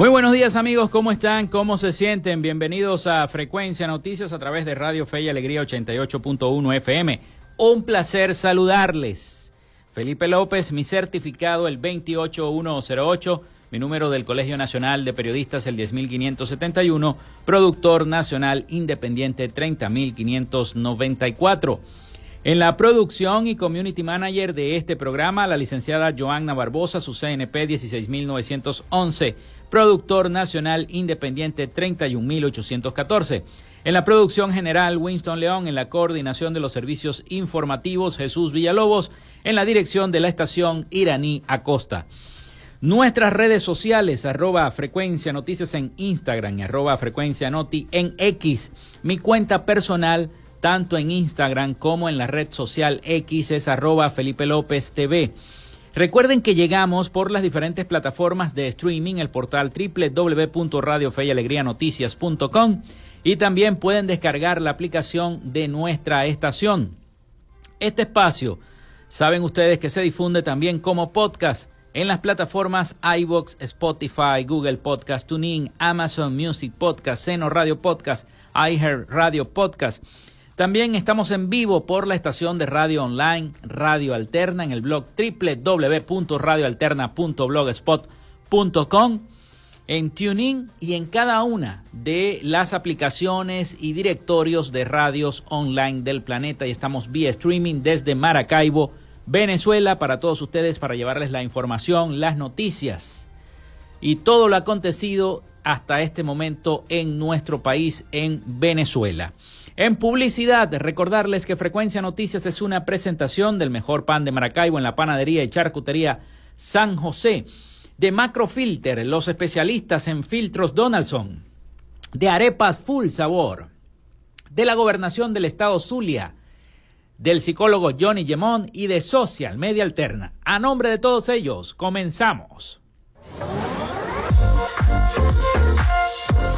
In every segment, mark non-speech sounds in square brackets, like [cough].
Muy buenos días amigos, ¿cómo están? ¿Cómo se sienten? Bienvenidos a Frecuencia Noticias a través de Radio Fe y Alegría 88.1 FM. Un placer saludarles. Felipe López, mi certificado el 28108, mi número del Colegio Nacional de Periodistas el 10571, productor nacional independiente 30594. En la producción y community manager de este programa, la licenciada Joanna Barbosa, su CNP 16911 productor nacional independiente 31814. En la producción general, Winston León, en la coordinación de los servicios informativos, Jesús Villalobos, en la dirección de la estación Iraní Acosta. Nuestras redes sociales, arroba frecuencia noticias en Instagram, arroba frecuencia noti en X. Mi cuenta personal, tanto en Instagram como en la red social X, es arroba Felipe López TV. Recuerden que llegamos por las diferentes plataformas de streaming, el portal www.radiofeyalegrianoticias.com y también pueden descargar la aplicación de nuestra estación. Este espacio, saben ustedes que se difunde también como podcast en las plataformas iBox, Spotify, Google Podcast, TuneIn, Amazon Music Podcast, Seno Radio Podcast, iHeart Radio Podcast también estamos en vivo por la estación de radio online Radio Alterna en el blog www.radioalterna.blogspot.com, en TuneIn y en cada una de las aplicaciones y directorios de radios online del planeta. Y estamos vía streaming desde Maracaibo, Venezuela, para todos ustedes, para llevarles la información, las noticias y todo lo acontecido hasta este momento en nuestro país, en Venezuela. En publicidad, recordarles que Frecuencia Noticias es una presentación del mejor pan de Maracaibo en la panadería y charcutería San José, de Macrofilter, los especialistas en filtros Donaldson, de arepas full sabor, de la gobernación del estado Zulia, del psicólogo Johnny Gemón y de Social Media Alterna. A nombre de todos ellos, comenzamos.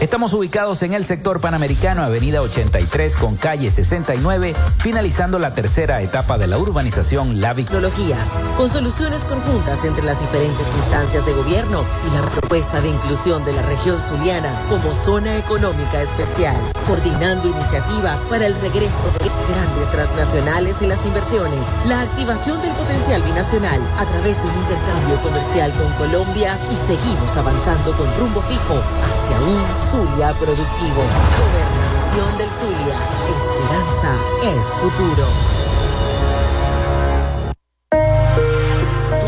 Estamos ubicados en el sector panamericano, avenida 83 con calle 69, finalizando la tercera etapa de la urbanización La Tecnologías, con soluciones conjuntas entre las diferentes instancias de gobierno y la propuesta de inclusión de la región zuliana como zona económica especial, coordinando iniciativas para el regreso de grandes transnacionales y las inversiones, la activación del potencial binacional a través de un intercambio comercial con Colombia y seguimos avanzando con rumbo fijo hacia un Zulia Productivo. Gobernación del Zulia. Esperanza es futuro.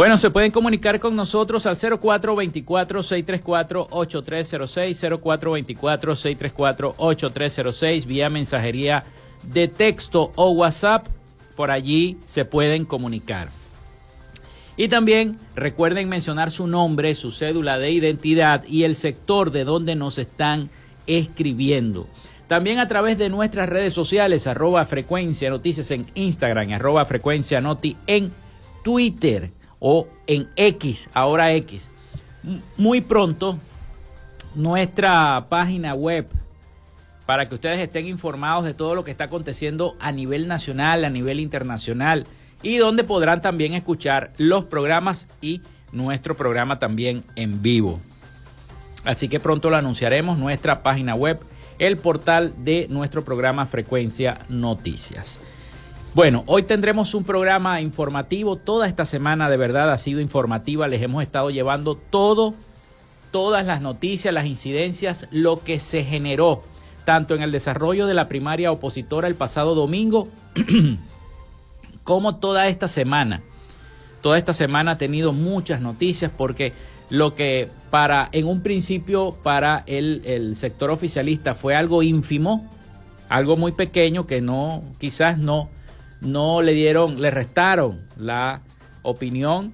Bueno, se pueden comunicar con nosotros al 0424-634-8306, 0424-634-8306, vía mensajería de texto o WhatsApp. Por allí se pueden comunicar. Y también recuerden mencionar su nombre, su cédula de identidad y el sector de donde nos están escribiendo. También a través de nuestras redes sociales, arroba frecuencia noticias en Instagram, arroba frecuencia noti en Twitter o en X, ahora X. Muy pronto nuestra página web para que ustedes estén informados de todo lo que está aconteciendo a nivel nacional, a nivel internacional y donde podrán también escuchar los programas y nuestro programa también en vivo. Así que pronto lo anunciaremos, nuestra página web, el portal de nuestro programa Frecuencia Noticias. Bueno, hoy tendremos un programa informativo. Toda esta semana de verdad ha sido informativa. Les hemos estado llevando todo, todas las noticias, las incidencias, lo que se generó, tanto en el desarrollo de la primaria opositora el pasado domingo, [clears throat] como toda esta semana. Toda esta semana ha tenido muchas noticias porque lo que para, en un principio, para el, el sector oficialista fue algo ínfimo, algo muy pequeño que no, quizás no no le dieron, le restaron la opinión.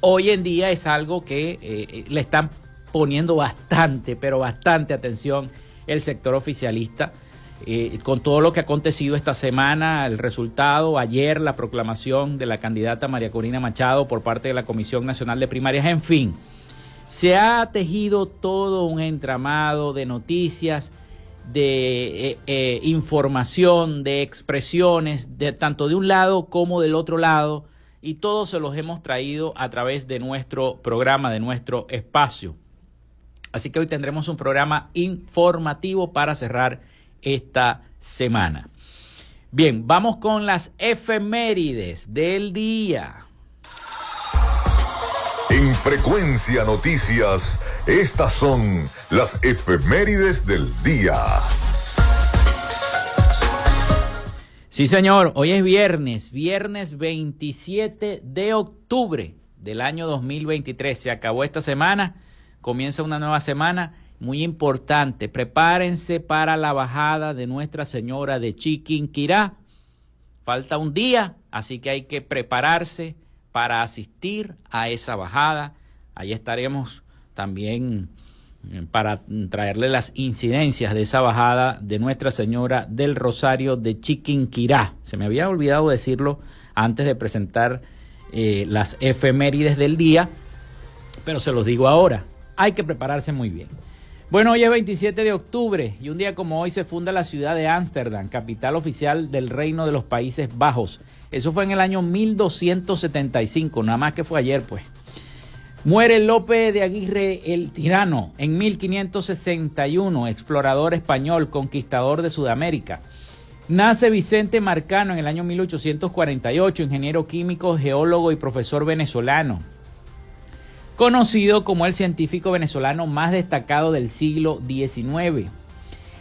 Hoy en día es algo que eh, eh, le están poniendo bastante, pero bastante atención el sector oficialista. Eh, con todo lo que ha acontecido esta semana, el resultado, ayer la proclamación de la candidata María Corina Machado por parte de la Comisión Nacional de Primarias, en fin, se ha tejido todo un entramado de noticias de eh, eh, información, de expresiones, de tanto de un lado como del otro lado, y todos se los hemos traído a través de nuestro programa, de nuestro espacio. Así que hoy tendremos un programa informativo para cerrar esta semana. Bien, vamos con las efemérides del día. En Frecuencia Noticias, estas son las efemérides del día. Sí, señor, hoy es viernes, viernes 27 de octubre del año 2023. Se acabó esta semana, comienza una nueva semana muy importante. Prepárense para la bajada de Nuestra Señora de Chiquinquirá. Falta un día, así que hay que prepararse para asistir a esa bajada. Ahí estaremos también eh, para traerle las incidencias de esa bajada de Nuestra Señora del Rosario de Chiquinquirá. Se me había olvidado decirlo antes de presentar eh, las efemérides del día, pero se los digo ahora. Hay que prepararse muy bien. Bueno, hoy es 27 de octubre y un día como hoy se funda la ciudad de Ámsterdam, capital oficial del Reino de los Países Bajos. Eso fue en el año 1275, nada más que fue ayer, pues. Muere Lope de Aguirre el Tirano en 1561, explorador español, conquistador de Sudamérica. Nace Vicente Marcano en el año 1848, ingeniero químico, geólogo y profesor venezolano. Conocido como el científico venezolano más destacado del siglo XIX.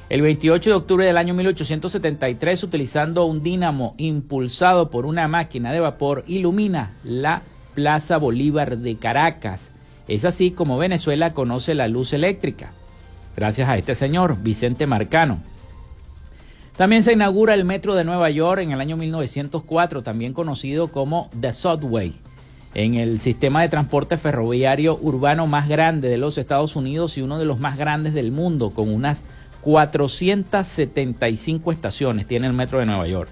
El 28 de octubre del año 1873, utilizando un dínamo impulsado por una máquina de vapor, ilumina la Plaza Bolívar de Caracas. Es así como Venezuela conoce la luz eléctrica, gracias a este señor, Vicente Marcano. También se inaugura el metro de Nueva York en el año 1904, también conocido como The Subway. en el sistema de transporte ferroviario urbano más grande de los Estados Unidos y uno de los más grandes del mundo, con unas 475 estaciones tiene el metro de Nueva York.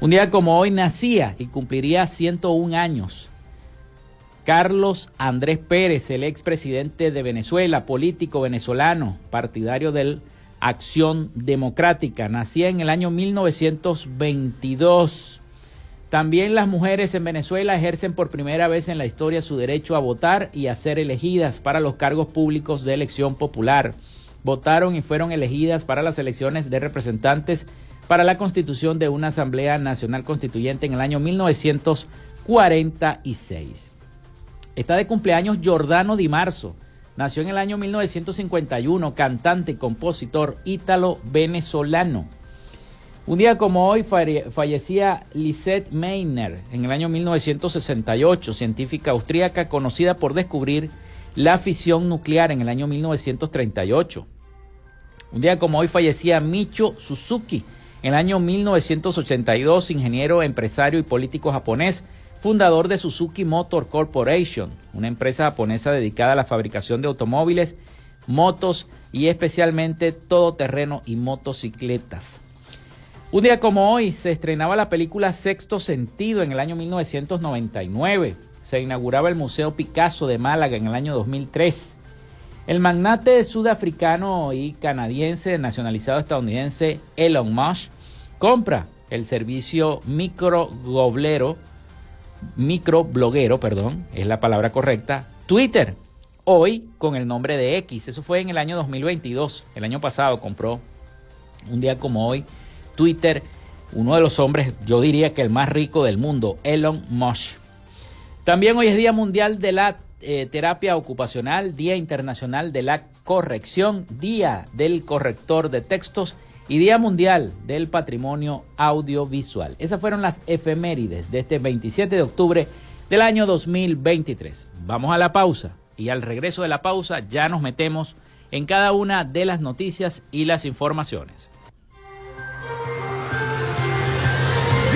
Un día como hoy nacía y cumpliría 101 años Carlos Andrés Pérez, el expresidente de Venezuela, político venezolano, partidario del Acción Democrática. Nacía en el año 1922. También las mujeres en Venezuela ejercen por primera vez en la historia su derecho a votar y a ser elegidas para los cargos públicos de elección popular. Votaron y fueron elegidas para las elecciones de representantes para la constitución de una Asamblea Nacional Constituyente en el año 1946. Está de cumpleaños Giordano Di Marzo Nació en el año 1951, cantante y compositor ítalo-venezolano. Un día como hoy fallecía Lisette Meitner en el año 1968, científica austríaca conocida por descubrir la fisión nuclear en el año 1938. Un día como hoy fallecía Micho Suzuki en el año 1982, ingeniero, empresario y político japonés fundador de Suzuki Motor Corporation, una empresa japonesa dedicada a la fabricación de automóviles, motos y especialmente todoterreno y motocicletas. Un día como hoy se estrenaba la película Sexto Sentido en el año 1999. Se inauguraba el Museo Picasso de Málaga en el año 2003. El magnate sudafricano y canadiense nacionalizado estadounidense Elon Musk compra el servicio microgoblero microbloguero, perdón, es la palabra correcta, Twitter, hoy con el nombre de X. Eso fue en el año 2022, el año pasado compró, un día como hoy, Twitter, uno de los hombres, yo diría que el más rico del mundo, Elon Musk. También hoy es Día Mundial de la eh, Terapia Ocupacional, Día Internacional de la Corrección, Día del Corrector de Textos y Día Mundial del Patrimonio Audiovisual. Esas fueron las efemérides de este 27 de octubre del año 2023. Vamos a la pausa y al regreso de la pausa ya nos metemos en cada una de las noticias y las informaciones.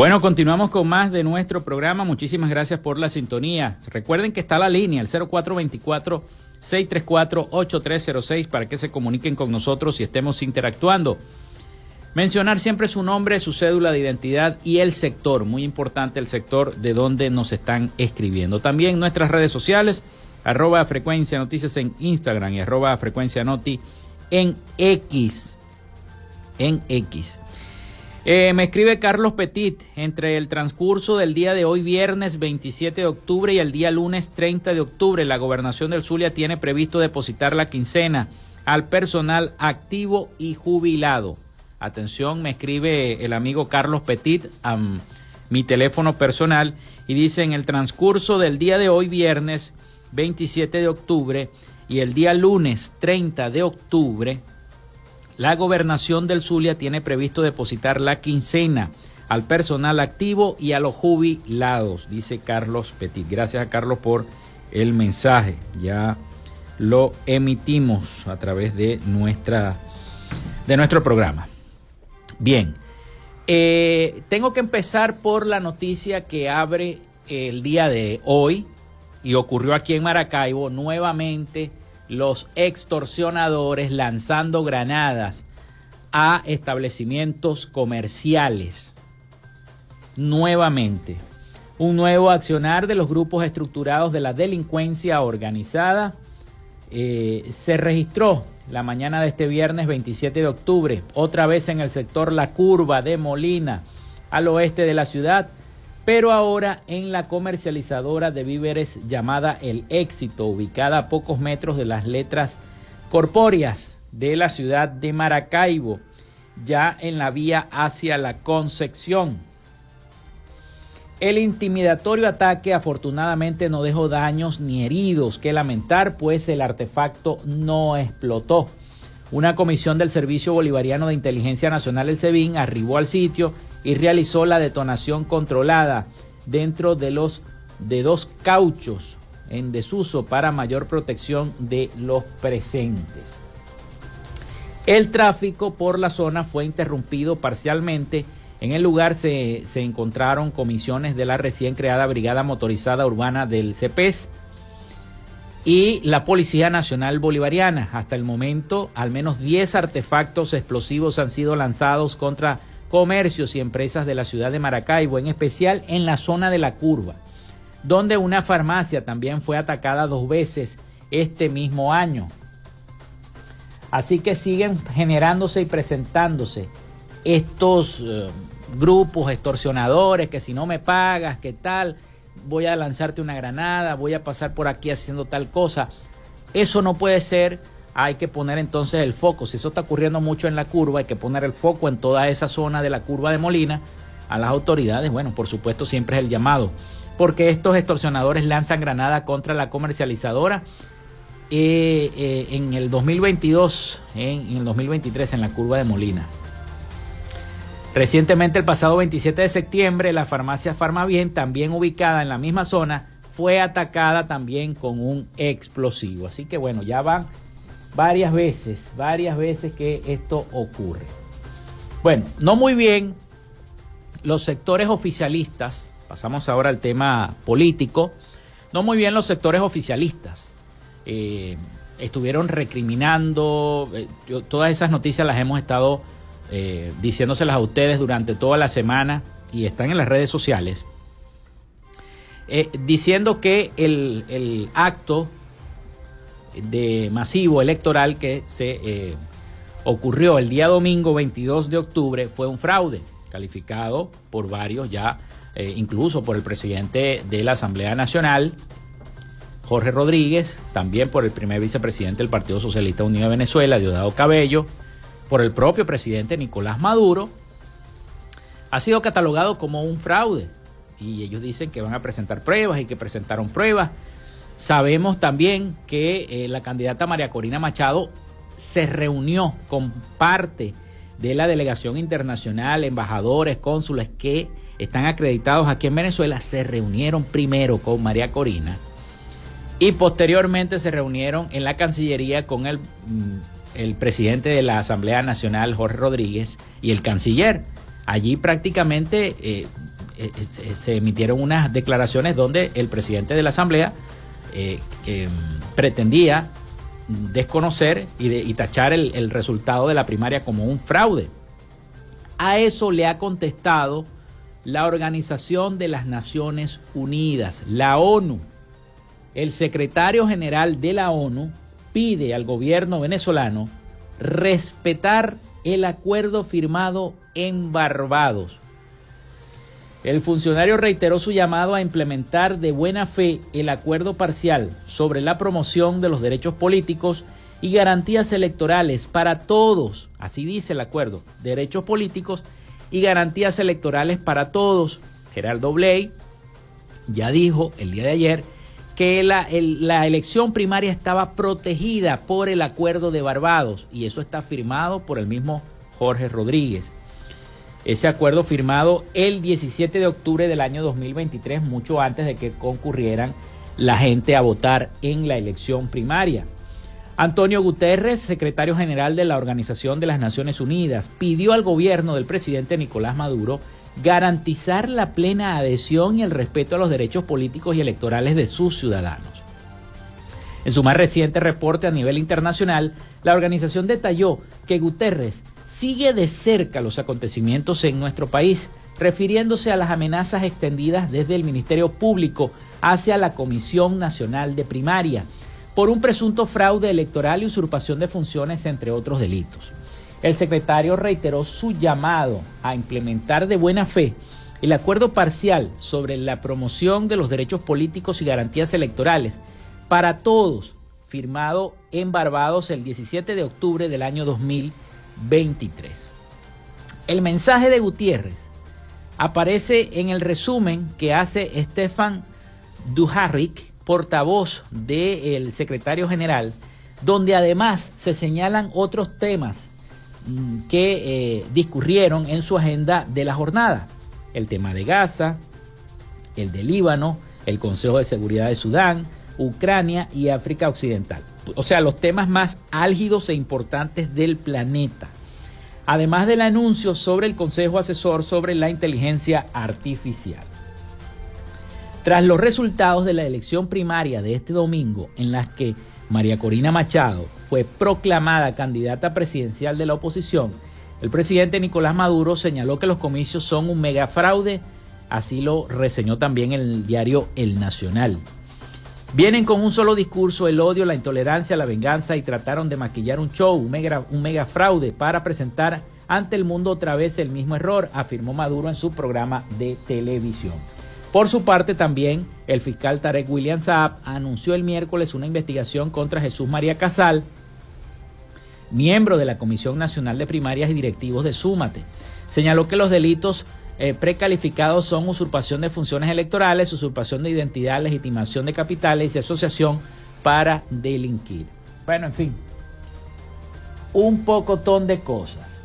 Bueno, continuamos con más de nuestro programa. Muchísimas gracias por la sintonía. Recuerden que está la línea, el 0424-634-8306, para que se comuniquen con nosotros y estemos interactuando. Mencionar siempre su nombre, su cédula de identidad y el sector. Muy importante el sector de donde nos están escribiendo. También nuestras redes sociales, arroba frecuencia noticias en Instagram y arroba frecuencia noti en X. En X. Eh, me escribe Carlos Petit, entre el transcurso del día de hoy, viernes 27 de octubre, y el día lunes 30 de octubre, la gobernación del Zulia tiene previsto depositar la quincena al personal activo y jubilado. Atención, me escribe el amigo Carlos Petit a mi teléfono personal y dice en el transcurso del día de hoy, viernes 27 de octubre, y el día lunes 30 de octubre, la gobernación del Zulia tiene previsto depositar la quincena al personal activo y a los jubilados, dice Carlos Petit. Gracias a Carlos por el mensaje. Ya lo emitimos a través de, nuestra, de nuestro programa. Bien, eh, tengo que empezar por la noticia que abre el día de hoy y ocurrió aquí en Maracaibo nuevamente los extorsionadores lanzando granadas a establecimientos comerciales. Nuevamente, un nuevo accionar de los grupos estructurados de la delincuencia organizada eh, se registró la mañana de este viernes 27 de octubre, otra vez en el sector La Curva de Molina, al oeste de la ciudad, pero ahora en la comercializadora de víveres llamada El Éxito, ubicada a pocos metros de las letras corpóreas de la ciudad de Maracaibo, ya en la vía hacia la Concepción. El intimidatorio ataque afortunadamente no dejó daños ni heridos que lamentar, pues el artefacto no explotó. Una comisión del Servicio Bolivariano de Inteligencia Nacional, el SEBIN, arribó al sitio y realizó la detonación controlada dentro de los de dos cauchos en desuso para mayor protección de los presentes. El tráfico por la zona fue interrumpido parcialmente. En el lugar se, se encontraron comisiones de la recién creada Brigada Motorizada Urbana del CEPES y la Policía Nacional Bolivariana. Hasta el momento, al menos 10 artefactos explosivos han sido lanzados contra comercios y empresas de la ciudad de Maracaibo, en especial en la zona de la curva, donde una farmacia también fue atacada dos veces este mismo año. Así que siguen generándose y presentándose estos eh, grupos extorsionadores que si no me pagas, qué tal, voy a lanzarte una granada, voy a pasar por aquí haciendo tal cosa. Eso no puede ser, hay que poner entonces el foco. Si eso está ocurriendo mucho en la curva, hay que poner el foco en toda esa zona de la curva de Molina. A las autoridades, bueno, por supuesto siempre es el llamado, porque estos extorsionadores lanzan granada contra la comercializadora eh, eh, en el 2022, en el 2023 en la curva de Molina. Recientemente, el pasado 27 de septiembre, la farmacia Farmabien, también ubicada en la misma zona, fue atacada también con un explosivo. Así que bueno, ya van varias veces, varias veces que esto ocurre. Bueno, no muy bien los sectores oficialistas, pasamos ahora al tema político, no muy bien los sectores oficialistas. Eh, estuvieron recriminando, eh, todas esas noticias las hemos estado eh, diciéndoselas a ustedes durante toda la semana y están en las redes sociales, diciendo que el, acto de masivo electoral que se eh, ocurrió el día domingo 22 de octubre fue un fraude, calificado por varios ya, incluso por el presidente de la Asamblea Nacional, Jorge Rodríguez, también por el primer vicepresidente del Partido Socialista Unido de Venezuela, Diosdado Cabello, por el propio presidente Nicolás Maduro, ha sido catalogado como un fraude. Y ellos dicen que van a presentar pruebas y que presentaron pruebas. Sabemos también que eh, la candidata María Corina Machado se reunió con parte de la delegación internacional, embajadores, cónsules que están acreditados aquí en Venezuela, se reunieron primero con María Corina y posteriormente se reunieron en la Cancillería con el mm, el presidente de la Asamblea Nacional, Jorge Rodríguez, y el canciller. Allí prácticamente eh, eh, se emitieron unas declaraciones donde el presidente de la Asamblea eh, pretendía desconocer y, tachar el, resultado de la primaria como un fraude. A eso le ha contestado la Organización de las Naciones Unidas, la ONU. El secretario general de la ONU, pide al gobierno venezolano respetar el acuerdo firmado en Barbados. El funcionario reiteró su llamado a implementar de buena fe el acuerdo parcial sobre la promoción de los derechos políticos y garantías electorales para todos, así dice el acuerdo, derechos políticos y garantías electorales para todos. Gerardo Bley ya dijo el día de ayer que la, la, elección primaria estaba protegida por el acuerdo de Barbados y eso está firmado por el mismo Jorge Rodríguez. Ese acuerdo firmado el 17 de octubre del año 2023, mucho antes de que concurrieran la gente a votar en la elección primaria. Antonio Guterres, secretario general de la Organización de las Naciones Unidas, pidió al gobierno del presidente Nicolás Maduro garantizar la plena adhesión y el respeto a los derechos políticos y electorales de sus ciudadanos. En su más reciente reporte a nivel internacional, la organización detalló que Guterres sigue de cerca los acontecimientos en nuestro país, refiriéndose a las amenazas extendidas desde el Ministerio Público hacia la Comisión Nacional de Primaria por un presunto fraude electoral y usurpación de funciones, entre otros delitos. El secretario reiteró su llamado a implementar de buena fe El acuerdo parcial sobre la promoción de los derechos políticos y garantías electorales para todos, firmado en Barbados el 17 de octubre del año 2023. El mensaje de Gutiérrez aparece en el resumen que hace Stefan Dujarric, portavoz del secretario general, donde además se señalan otros temas mm, que eh, discurrieron en su agenda de la jornada. El tema de Gaza, el de Líbano, el Consejo de Seguridad de Sudán, Ucrania y África Occidental. O sea, los temas más álgidos e importantes del planeta. Además del anuncio sobre el Consejo Asesor sobre la Inteligencia Artificial. Tras los resultados de la elección primaria de este domingo, en las que María Corina Machado fue proclamada candidata presidencial de la oposición, el presidente Nicolás Maduro señaló que los comicios son un megafraude, así lo reseñó también el diario El Nacional. Vienen con un solo discurso, el odio, la intolerancia, la venganza y trataron de maquillar un show, un mega, fraude para presentar ante el mundo otra vez el mismo error, afirmó Maduro en su programa de televisión. Por su parte, también el fiscal Tarek William Saab anunció el miércoles una investigación contra Jesús María Casal, miembro de la Comisión Nacional de Primarias y Directivos de Súmate. Señaló que los delitos eh, precalificados son usurpación de funciones electorales, usurpación de identidad, legitimación de capitales y asociación para delinquir. Bueno, en fin, un pocotón de cosas.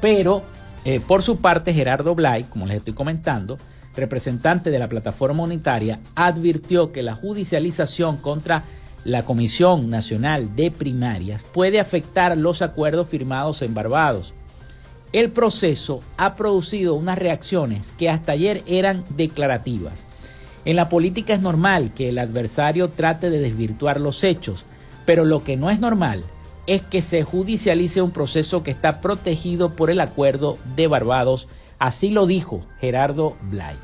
Pero, eh, por su parte, Gerardo Blay, como les estoy comentando, representante de la plataforma unitaria, advirtió que la judicialización contra la Comisión Nacional de Primarias puede afectar los acuerdos firmados en Barbados. El proceso ha producido unas reacciones que hasta ayer eran declarativas. En la política es normal que el adversario trate de desvirtuar los hechos, pero lo que no es normal es que se judicialice un proceso que está protegido por el acuerdo de Barbados Así lo dijo Gerardo Blay.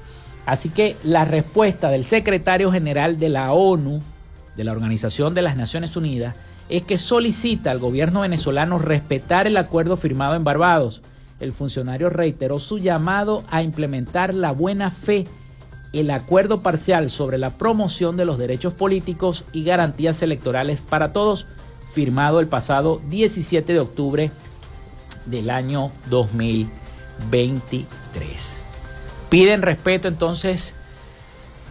Así que la respuesta del secretario general de la ONU, de la Organización de las Naciones Unidas, es que solicita al gobierno venezolano respetar el acuerdo firmado en Barbados. El funcionario reiteró su llamado a implementar la buena fe, el acuerdo parcial sobre la promoción de los derechos políticos y garantías electorales para todos, firmado el pasado 17 de octubre del año 2020. 23. Piden respeto entonces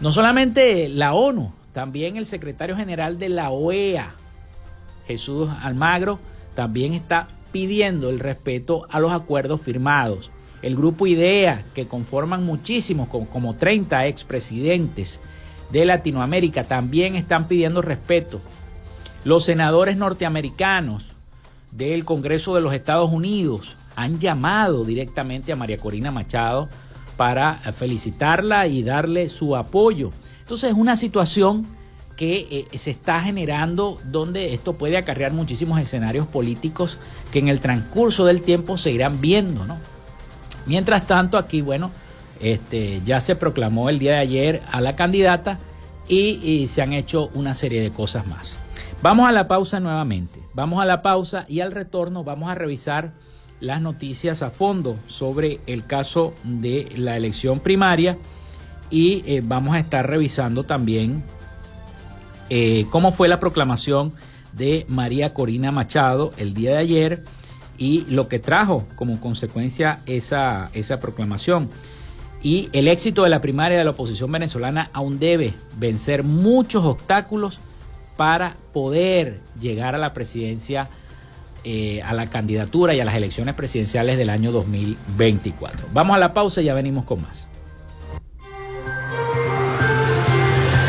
no solamente la ONU, también el secretario general de la OEA, Jesús Almagro, también está pidiendo el respeto a los acuerdos firmados. El grupo IDEA, que conforman muchísimos, como 30 expresidentes de Latinoamérica, también están pidiendo respeto. Los senadores norteamericanos del Congreso de los Estados Unidos han llamado directamente a María Corina Machado para felicitarla y darle su apoyo. Entonces es una situación que eh, se está generando donde esto puede acarrear muchísimos escenarios políticos que en el transcurso del tiempo se irán viendo, ¿no? Mientras tanto, aquí, bueno, este, ya se proclamó el día de ayer a la candidata y, se han hecho una serie de cosas más. Vamos a la pausa nuevamente. Vamos a la pausa y al retorno vamos a revisar las noticias a fondo sobre el caso de la elección primaria y eh, vamos a estar revisando también eh, cómo fue la proclamación de María Corina Machado el día de ayer y lo que trajo como consecuencia esa, esa proclamación. Y el éxito de la primaria de la oposición venezolana aún debe vencer muchos obstáculos para poder llegar a la presidencia eh, a la candidatura y a las elecciones presidenciales del año 2024. Vamos a la pausa y ya venimos con más.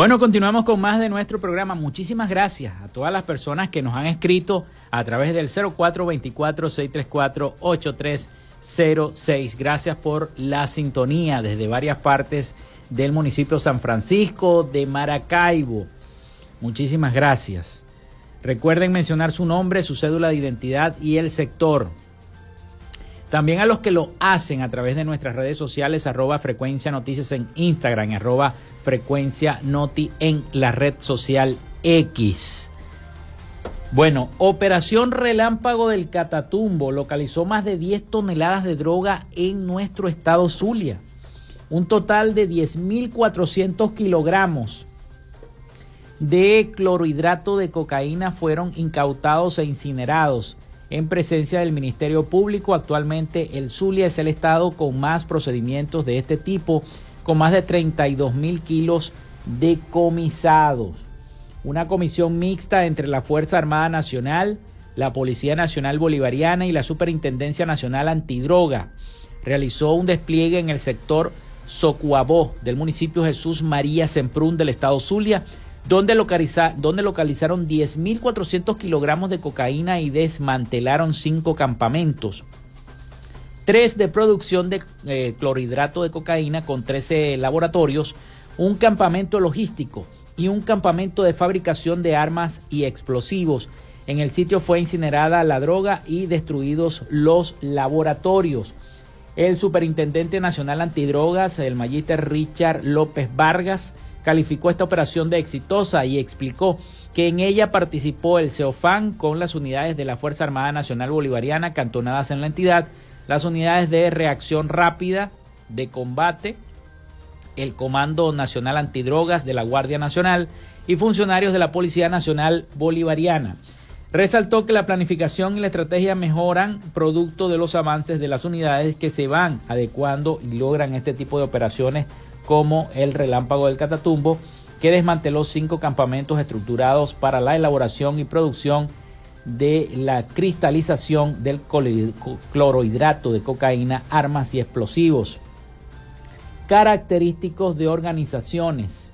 Bueno, continuamos con más de nuestro programa. Muchísimas gracias a todas las personas que nos han escrito a través del 0424-634-8306. Gracias por la sintonía desde varias partes del municipio San Francisco de Maracaibo. Muchísimas gracias. Recuerden mencionar su nombre, su cédula de identidad y el sector. También a los que lo hacen a través de nuestras redes sociales, arroba frecuencia noticias en Instagram, arroba frecuencia noti en la red social X. Bueno, Operación Relámpago del Catatumbo localizó más de 10 toneladas de droga en nuestro estado Zulia. Un total de 10.400 kilogramos de clorhidrato de cocaína fueron incautados e incinerados en presencia del Ministerio Público. Actualmente el Zulia es el estado con más procedimientos de este tipo, con más de 32 mil kilos decomisados. Una comisión mixta entre la Fuerza Armada Nacional, la Policía Nacional Bolivariana y la Superintendencia Nacional Antidroga realizó un despliegue en el sector Socuabó del municipio Jesús María Semprún del estado Zulia donde, donde localizaron 10.400 kilogramos de cocaína y desmantelaron cinco campamentos. Tres de producción de eh, clorhidrato de cocaína con 13 laboratorios, un campamento logístico y un campamento de fabricación de armas y explosivos. En el sitio fue incinerada la droga y destruidos los laboratorios. El superintendente nacional antidrogas, el magíster Richard López Vargas, calificó esta operación de exitosa y explicó que en ella participó el CEOFAN con las unidades de la Fuerza Armada Nacional Bolivariana cantonadas en la entidad, las unidades de reacción rápida de combate, el Comando Nacional Antidrogas de la Guardia Nacional y funcionarios de la Policía Nacional Bolivariana. Resaltó que la planificación y la estrategia mejoran producto de los avances de las unidades que se van adecuando y logran este tipo de operaciones como el Relámpago del Catatumbo, que desmanteló cinco campamentos estructurados para la elaboración y producción de la cristalización del clorohidrato de cocaína, armas y explosivos. Característicos de organizaciones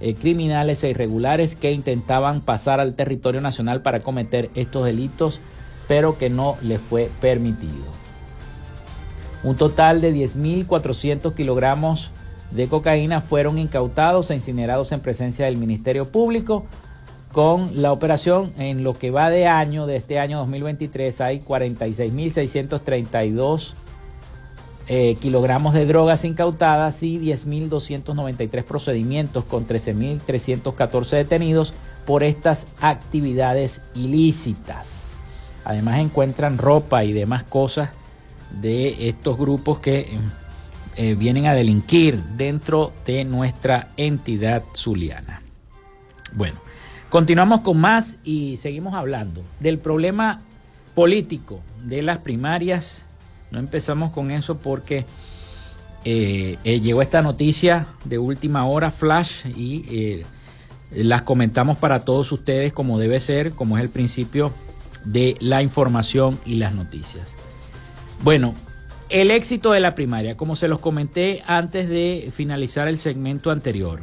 eh, criminales e irregulares que intentaban pasar al territorio nacional para cometer estos delitos, pero que no les fue permitido. Un total de 10.400 kilogramos de cocaína fueron incautados e incinerados en presencia del Ministerio Público. Con la operación en lo que va de año, de este año 2023, hay 46.632 eh, kilogramos de drogas incautadas y 10.293 procedimientos con 13.314 detenidos por estas actividades ilícitas. Además encuentran ropa y demás cosas de estos grupos que eh, vienen a delinquir dentro de nuestra entidad zuliana. Bueno, continuamos con más y seguimos hablando del problema político de las primarias. No empezamos con eso porque eh, eh, llegó esta noticia de última hora, flash, y las comentamos para todos ustedes como debe ser, como es el principio de la información y las noticias. Bueno, el éxito de la primaria, como se los comenté antes de finalizar el segmento anterior.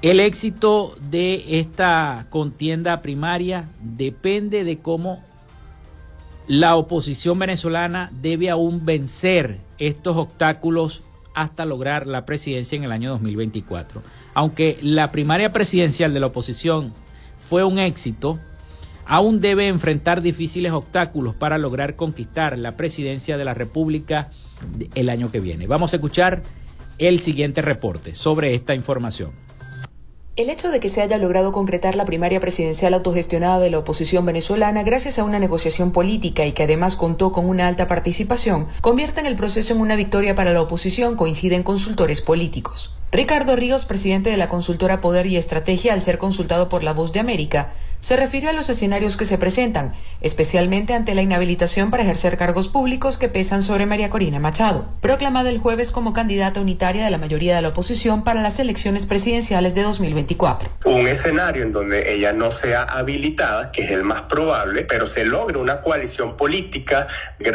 El éxito de esta contienda primaria depende de cómo la oposición venezolana debe aún vencer estos obstáculos hasta lograr la presidencia en el año 2024. Aunque la primaria presidencial de la oposición fue un éxito, aún debe enfrentar difíciles obstáculos para lograr conquistar la presidencia de la República el año que viene. Vamos a escuchar el siguiente reporte sobre esta información. El hecho de que se haya logrado concretar la primaria presidencial autogestionada de la oposición venezolana gracias a una negociación política y que además contó con una alta participación, convierte en el proceso en una victoria para la oposición, coinciden consultores políticos. Ricardo Ríos, presidente de la consultora Poder y Estrategia, al ser consultado por La Voz de América, se refirió a los escenarios que se presentan, especialmente ante la inhabilitación para ejercer cargos públicos que pesan sobre María Corina Machado, proclamada el jueves como candidata unitaria de la mayoría de la oposición para las elecciones presidenciales de 2024. Un escenario en donde ella no sea habilitada, que es el más probable, pero se logre una coalición política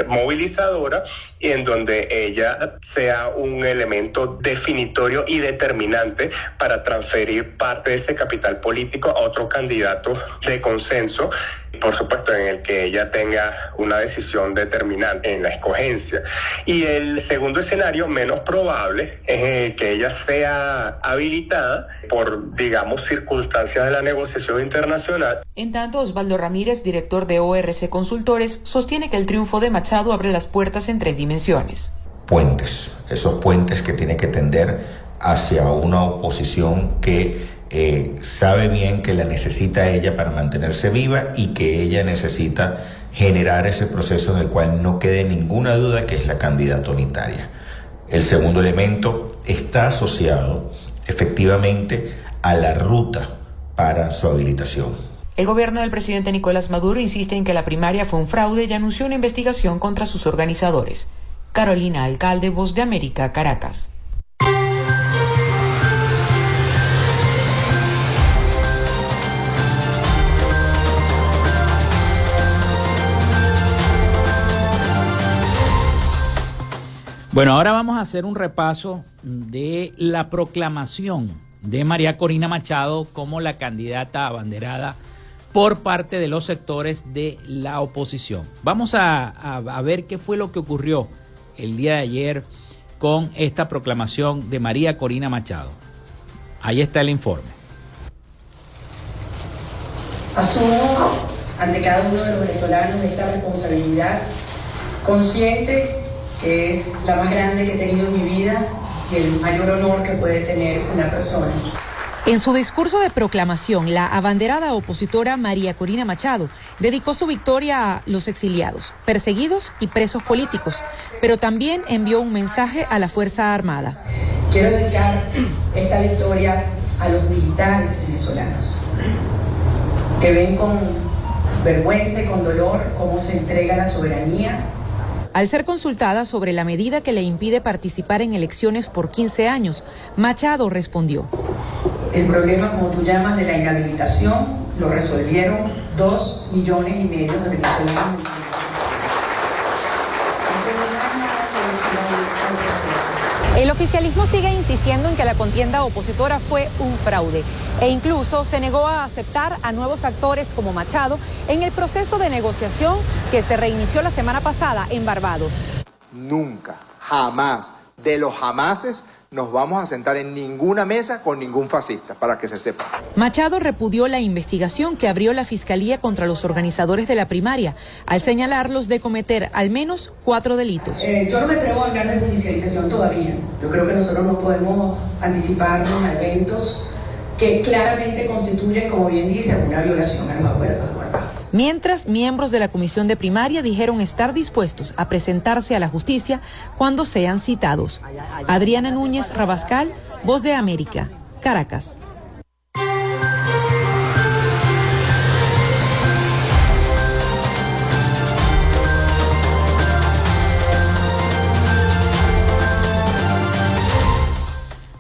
movilizadora y en donde ella sea un elemento definitorio y determinante para transferir parte de ese capital político a otro candidato de consenso, por supuesto en el que ella tenga una decisión determinante en la escogencia. Y el segundo escenario, menos probable, es el que ella sea habilitada por, digamos, circunstancias de la negociación internacional. En tanto, Osvaldo Ramírez, director de ORC Consultores, sostiene que el triunfo de Machado abre las puertas en tres dimensiones. Puentes, esos puentes que tiene que tender hacia una oposición que eh, sabe bien que la necesita ella para mantenerse viva y que ella necesita generar ese proceso en el cual no quede ninguna duda que es la candidata unitaria. El segundo elemento está asociado efectivamente a la ruta para su habilitación. El gobierno del presidente Nicolás Maduro insiste en que la primaria fue un fraude y anunció una investigación contra sus organizadores. Carolina Alcalde, Voz de América, Caracas. Bueno, ahora vamos a hacer un repaso de la proclamación de María Corina Machado como la candidata abanderada por parte de los sectores de la oposición. Vamos a, ver qué fue lo que ocurrió el día de ayer con esta proclamación de María Corina Machado. Ahí está el informe. Asumo ante cada uno de los venezolanos esta responsabilidad consciente es la más grande que he tenido en mi vida y el mayor honor que puede tener una persona. En su discurso de proclamación, la abanderada opositora María Corina Machado dedicó su victoria a los exiliados, perseguidos y presos políticos, pero también envió un mensaje a la Fuerza Armada. Quiero dedicar esta victoria a los militares venezolanos, que ven con vergüenza y con dolor cómo se entrega la soberanía al ser consultada sobre la medida que le impide participar en elecciones por 15 años, Machado respondió. El problema, como tú llamas, de la inhabilitación lo resolvieron dos millones y medio de venezolanos. El oficialismo sigue insistiendo en que la contienda opositora fue un fraude e incluso se negó a aceptar a nuevos actores como Machado en el proceso de negociación que se reinició la semana pasada en Barbados. Nunca, jamás, de los jamases nos vamos a sentar en ninguna mesa con ningún fascista, para que se sepa. Machado repudió la investigación que abrió la Fiscalía contra los organizadores de la primaria, al señalarlos de cometer al menos cuatro delitos. Eh, yo no me atrevo a hablar de judicialización todavía. Yo creo que nosotros no podemos anticiparnos a eventos que claramente constituyen, como bien dice, una violación a los acuerdos Mientras, miembros de la comisión de primaria dijeron estar dispuestos a presentarse a la justicia cuando sean citados. Adriana Núñez Rabascal, Voz de América, Caracas.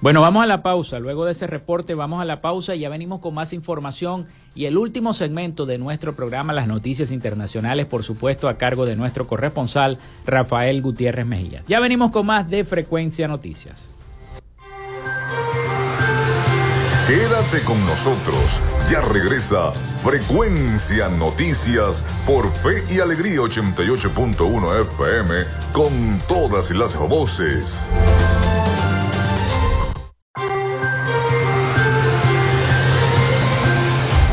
Bueno, vamos a la pausa. Luego de ese reporte vamos a la pausa y ya venimos con más información y el último segmento de nuestro programa, las noticias internacionales, por supuesto, a cargo de nuestro corresponsal Rafael Gutiérrez Mejía. Ya venimos con más de Frecuencia Noticias. Quédate con nosotros. Ya regresa Frecuencia Noticias por Fe y Alegría 88.1 FM con todas las voces.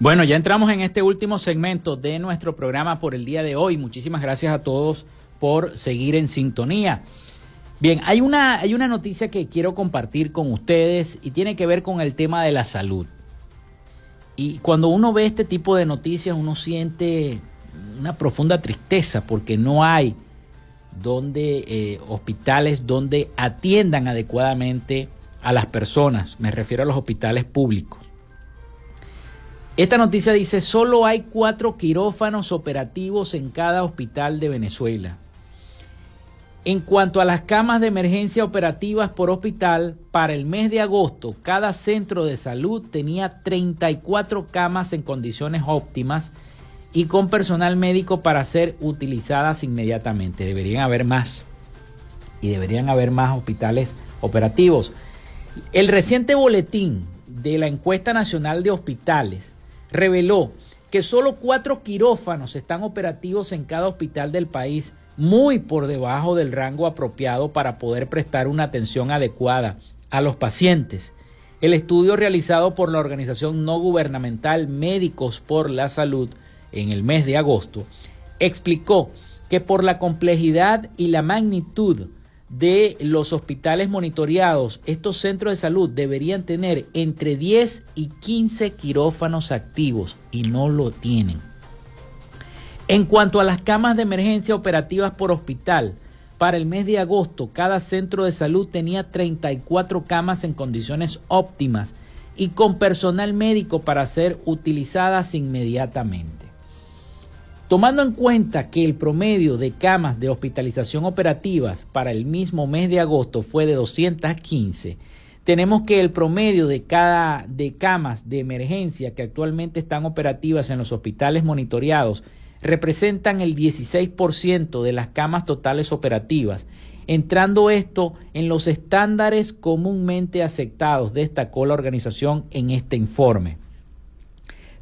Bueno, ya entramos en este último segmento de nuestro programa por el día de hoy. Muchísimas gracias a todos por seguir en sintonía. Bien, hay una, hay una noticia que quiero compartir con ustedes y tiene que ver con el tema de la salud. Y cuando uno ve este tipo de noticias, uno siente una profunda tristeza porque no hay donde eh, hospitales donde atiendan adecuadamente a las personas. Me refiero a los hospitales públicos. Esta noticia dice, solo hay cuatro quirófanos operativos en cada hospital de Venezuela. En cuanto a las camas de emergencia operativas por hospital, para el mes de agosto, cada centro de salud tenía 34 camas en condiciones óptimas y con personal médico para ser utilizadas inmediatamente. Deberían haber más y deberían haber más hospitales operativos. El reciente boletín de la encuesta nacional de hospitales reveló que solo cuatro quirófanos están operativos en cada hospital del país, muy por debajo del rango apropiado para poder prestar una atención adecuada a los pacientes. El estudio realizado por la organización no gubernamental Médicos por la Salud en el mes de agosto, explicó que por la complejidad y la magnitud de los hospitales monitoreados, estos centros de salud deberían tener entre 10 y 15 quirófanos activos y no lo tienen. En cuanto a las camas de emergencia operativas por hospital, para el mes de agosto cada centro de salud tenía 34 camas en condiciones óptimas y con personal médico para ser utilizadas inmediatamente. Tomando en cuenta que el promedio de camas de hospitalización operativas para el mismo mes de agosto fue de 215, tenemos que el promedio de cada de camas de emergencia que actualmente están operativas en los hospitales monitoreados representan el 16% de las camas totales operativas, entrando esto en los estándares comúnmente aceptados, destacó la organización en este informe.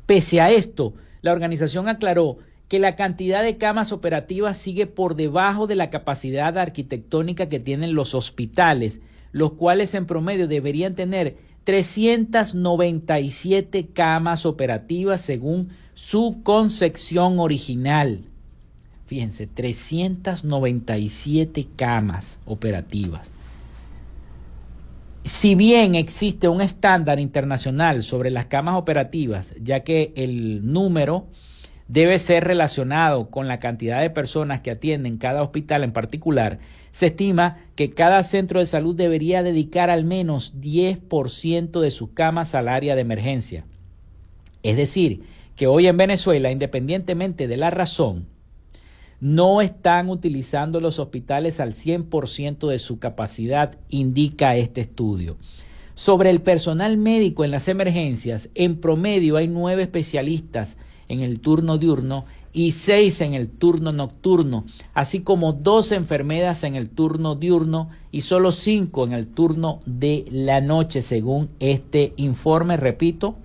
Pese a esto, la organización aclaró que la cantidad de camas operativas sigue por debajo de la capacidad arquitectónica que tienen los hospitales, los cuales en promedio deberían tener 397 camas operativas según su concepción original. Fíjense, 397 camas operativas. Si bien existe un estándar internacional sobre las camas operativas, ya que el número debe ser relacionado con la cantidad de personas que atienden cada hospital en particular, se estima que cada centro de salud debería dedicar al menos 10% de sus camas al área de emergencia. Es decir, que hoy en Venezuela, independientemente de la razón, no están utilizando los hospitales al 100% de su capacidad, indica este estudio. Sobre el personal médico en las emergencias, en promedio hay nueve especialistas en el turno diurno y seis en el turno nocturno, así como dos enfermeras en el turno diurno y solo cinco en el turno de la noche, según este informe, repito,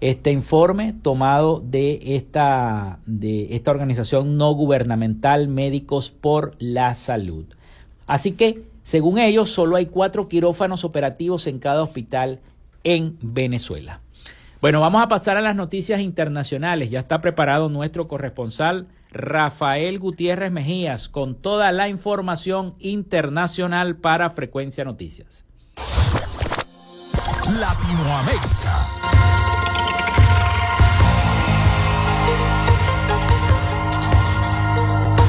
este informe tomado de esta, de esta organización no gubernamental Médicos por la Salud. Así que, según ellos, solo hay cuatro quirófanos operativos en cada hospital en Venezuela. Bueno, vamos a pasar a las noticias internacionales. Ya está preparado nuestro corresponsal Rafael Gutiérrez Mejías con toda la información internacional para Frecuencia Noticias. Latinoamérica.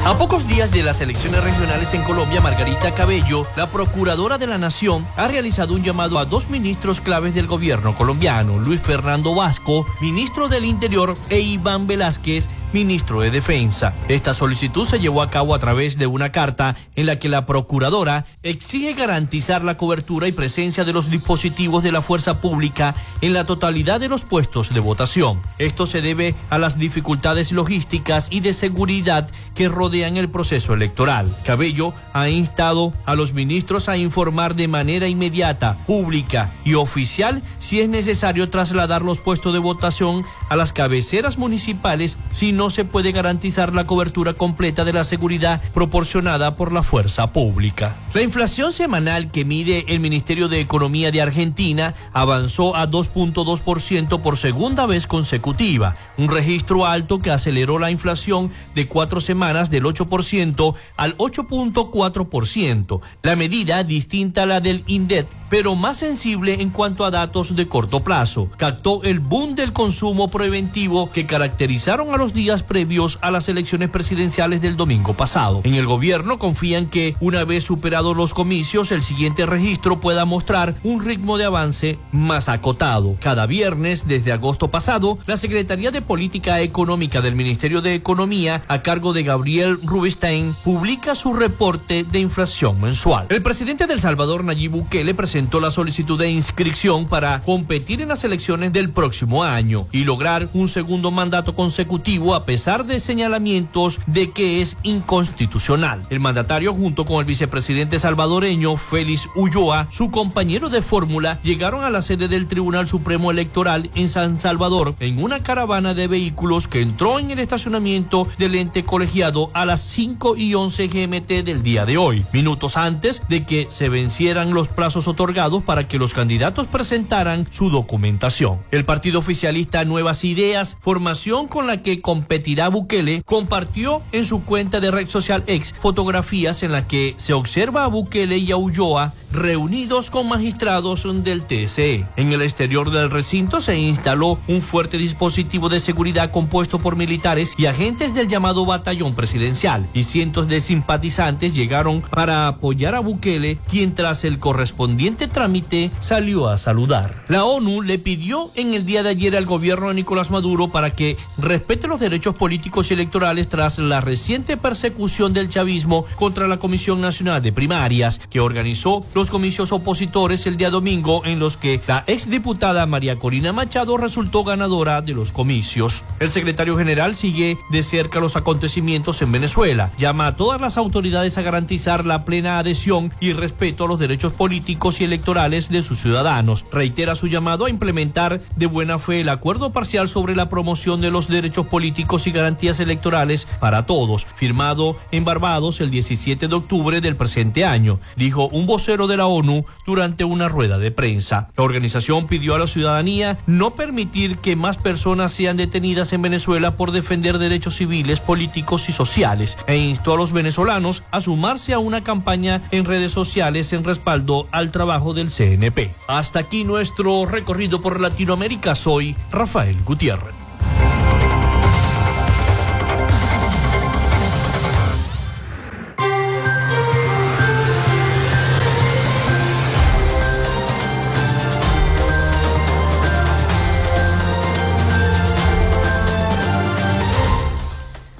A pocos días de las elecciones regionales en Colombia, Margarita Cabello, la procuradora de la Nación, ha realizado un llamado a dos ministros claves del gobierno colombiano, Luis Fernando Vasco, ministro del Interior, e Iván Velázquez, ministro de Defensa. Esta solicitud se llevó a cabo a través de una carta en la que la Procuradora exige garantizar la cobertura y presencia de los dispositivos de la fuerza pública en la totalidad de los puestos de votación. Esto se debe a las dificultades logísticas y de seguridad que rodean el proceso electoral. Cabello ha instado a los ministros a informar de manera inmediata, pública y oficial si es necesario trasladar los puestos de votación a las cabeceras municipales sin no se puede garantizar la cobertura completa de la seguridad proporcionada por la fuerza pública. La inflación semanal que mide el Ministerio de Economía de Argentina avanzó a 2.2% por segunda vez consecutiva, un registro alto que aceleró la inflación de cuatro semanas del 8% al 8.4%. La medida, distinta a la del INDET, pero más sensible en cuanto a datos de corto plazo, captó el boom del consumo preventivo que caracterizaron a los días previos a las elecciones presidenciales del domingo pasado. En el gobierno confían que una vez superados los comicios, el siguiente registro pueda mostrar un ritmo de avance más acotado. Cada viernes, desde agosto pasado, la Secretaría de Política Económica del Ministerio de Economía, a cargo de Gabriel Rubinstein, publica su reporte de inflación mensual. El presidente del Salvador, Nayib Bukele, presentó la solicitud de inscripción para competir en las elecciones del próximo año y lograr un segundo mandato consecutivo a pesar de señalamientos de que es inconstitucional. El mandatario junto con el vicepresidente salvadoreño Félix Ulloa, su compañero de fórmula, llegaron a la sede del Tribunal Supremo Electoral en San Salvador en una caravana de vehículos que entró en el estacionamiento del ente colegiado a las 5 y 11 GMT del día de hoy, minutos antes de que se vencieran los plazos otorgados otorgados para que los candidatos presentaran su documentación. El partido oficialista Nuevas Ideas, formación con la que competirá Bukele, compartió en su cuenta de red social X fotografías en las que se observa a Bukele y a Ulloa reunidos con magistrados del TSE. En el exterior del recinto se instaló un fuerte dispositivo de seguridad compuesto por militares y agentes del llamado batallón presidencial y cientos de simpatizantes llegaron para apoyar a Bukele, quien tras el correspondiente trámite salió a saludar. La ONU le pidió en el día de ayer al gobierno de Nicolás Maduro para que respete los derechos políticos y electorales tras la reciente persecución del chavismo contra la Comisión Nacional de Primarias, que organizó los comicios opositores el día domingo en los que la exdiputada María Corina Machado resultó ganadora de los comicios. El secretario general sigue de cerca los acontecimientos en Venezuela, llama a todas las autoridades a garantizar la plena adhesión y respeto a los derechos políticos y electorales de sus ciudadanos. Reitera su llamado a implementar de buena fe el acuerdo parcial sobre la promoción de los derechos políticos y garantías electorales para todos, firmado en Barbados el 17 de octubre del presente año, dijo un vocero de la ONU durante una rueda de prensa. La organización pidió a la ciudadanía no permitir que más personas sean detenidas en Venezuela por defender derechos civiles, políticos y sociales e instó a los venezolanos a sumarse a una campaña en redes sociales en respaldo al trabajo del CNP. Hasta aquí nuestro recorrido por Latinoamérica. Soy Rafael Gutiérrez.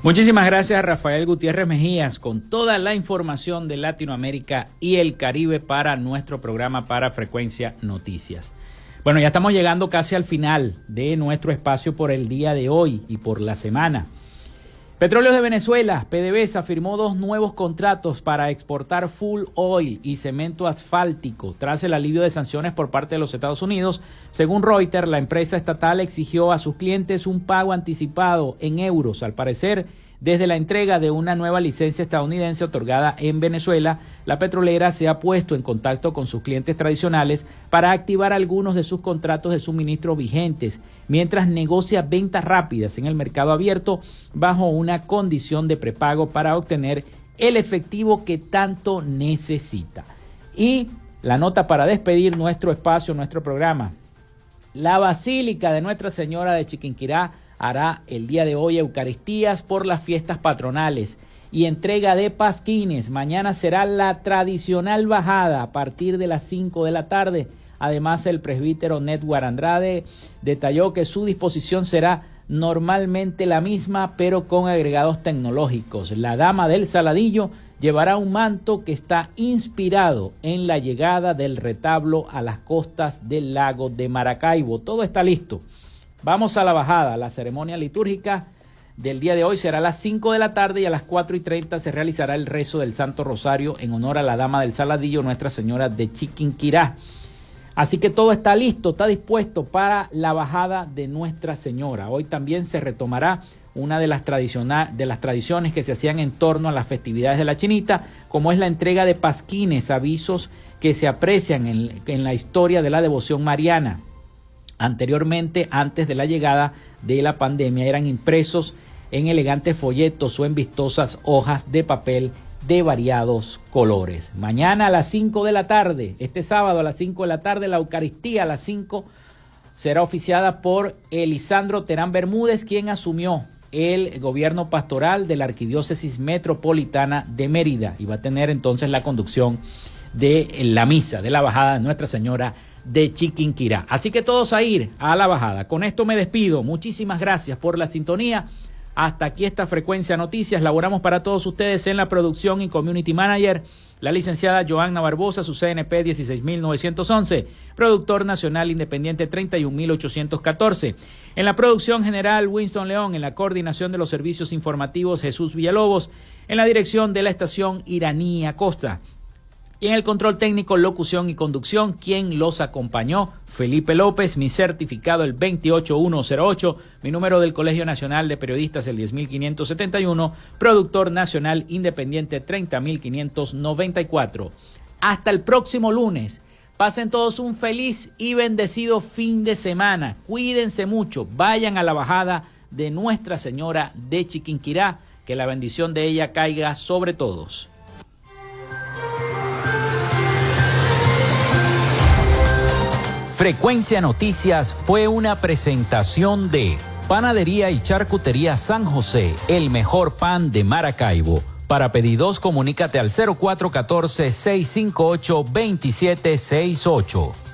Muchísimas gracias Rafael Gutiérrez Mejías con toda la información de Latinoamérica y el Caribe para nuestro programa para Frecuencia Noticias. Bueno, ya estamos llegando casi al final de nuestro espacio por el día de hoy y por la semana. Petróleos de Venezuela, PDVSA firmó dos nuevos contratos para exportar full oil y cemento asfáltico tras el alivio de sanciones por parte de los Estados Unidos. Según Reuters, la empresa estatal exigió a sus clientes un pago anticipado en euros. Al parecer, desde la entrega de una nueva licencia estadounidense otorgada en Venezuela, la petrolera se ha puesto en contacto con sus clientes tradicionales para activar algunos de sus contratos de suministro vigentes, mientras negocia ventas rápidas en el mercado abierto bajo una condición de prepago para obtener el efectivo que tanto necesita. Y la nota para despedir nuestro espacio, nuestro programa. La Basílica de Nuestra Señora de Chiquinquirá hará el día de hoy Eucaristías por las fiestas patronales y entrega de pasquines. Mañana será la tradicional bajada a partir de las 5 de la tarde. Además, el presbítero Netwar Andrade detalló que su disposición será normalmente la misma, pero con agregados tecnológicos. La dama del Saladillo llevará un manto que está inspirado en la llegada del retablo a las costas del lago de Maracaibo. Todo está listo. Vamos a la bajada. La ceremonia litúrgica del día de hoy será a las 5 de la tarde y a las 4 y 30 se realizará el rezo del Santo Rosario en honor a la Dama del Saladillo, Nuestra Señora de Chiquinquirá. Así que todo está listo, está dispuesto para la bajada de Nuestra Señora. Hoy también se retomará una de las, de las tradiciones que se hacían en torno a las festividades de la chinita, como es la entrega de pasquines, avisos que se aprecian en la historia de la devoción mariana. Anteriormente, antes de la llegada de la pandemia, eran impresos en elegantes folletos o en vistosas hojas de papel de variados colores. Mañana a las 5 de la tarde, este sábado a las 5 de la tarde, la Eucaristía a las 5 será oficiada por Elisandro Terán Bermúdez, quien asumió el gobierno pastoral de la Arquidiócesis Metropolitana de Mérida y va a tener entonces la conducción de la misa de la bajada de Nuestra Señora de Chiquinquirá. Así que todos a ir a la bajada. Con esto me despido. Muchísimas gracias por la sintonía. Hasta aquí esta frecuencia noticias. Laboramos para todos ustedes en la producción y community manager. La licenciada Joanna Barbosa, su CNP 16911, productor nacional independiente 31814. En la producción general Winston León, en la coordinación de los servicios informativos Jesús Villalobos, en la dirección de la estación Iraní Acosta. Y en el control técnico, locución y conducción, quien los acompañó, Felipe López, mi certificado el 28108, mi número del Colegio Nacional de Periodistas el 10571, productor nacional independiente 30594. Hasta el próximo lunes Pasen todos un feliz y bendecido fin de semana. Cuídense mucho. Vayan a la bajada de Nuestra Señora de Chiquinquirá. Que la bendición de ella caiga sobre todos. Frecuencia Noticias fue una presentación de Panadería y Charcutería San José, el mejor pan de Maracaibo para pedidos, comunícate al 0414-658-2768.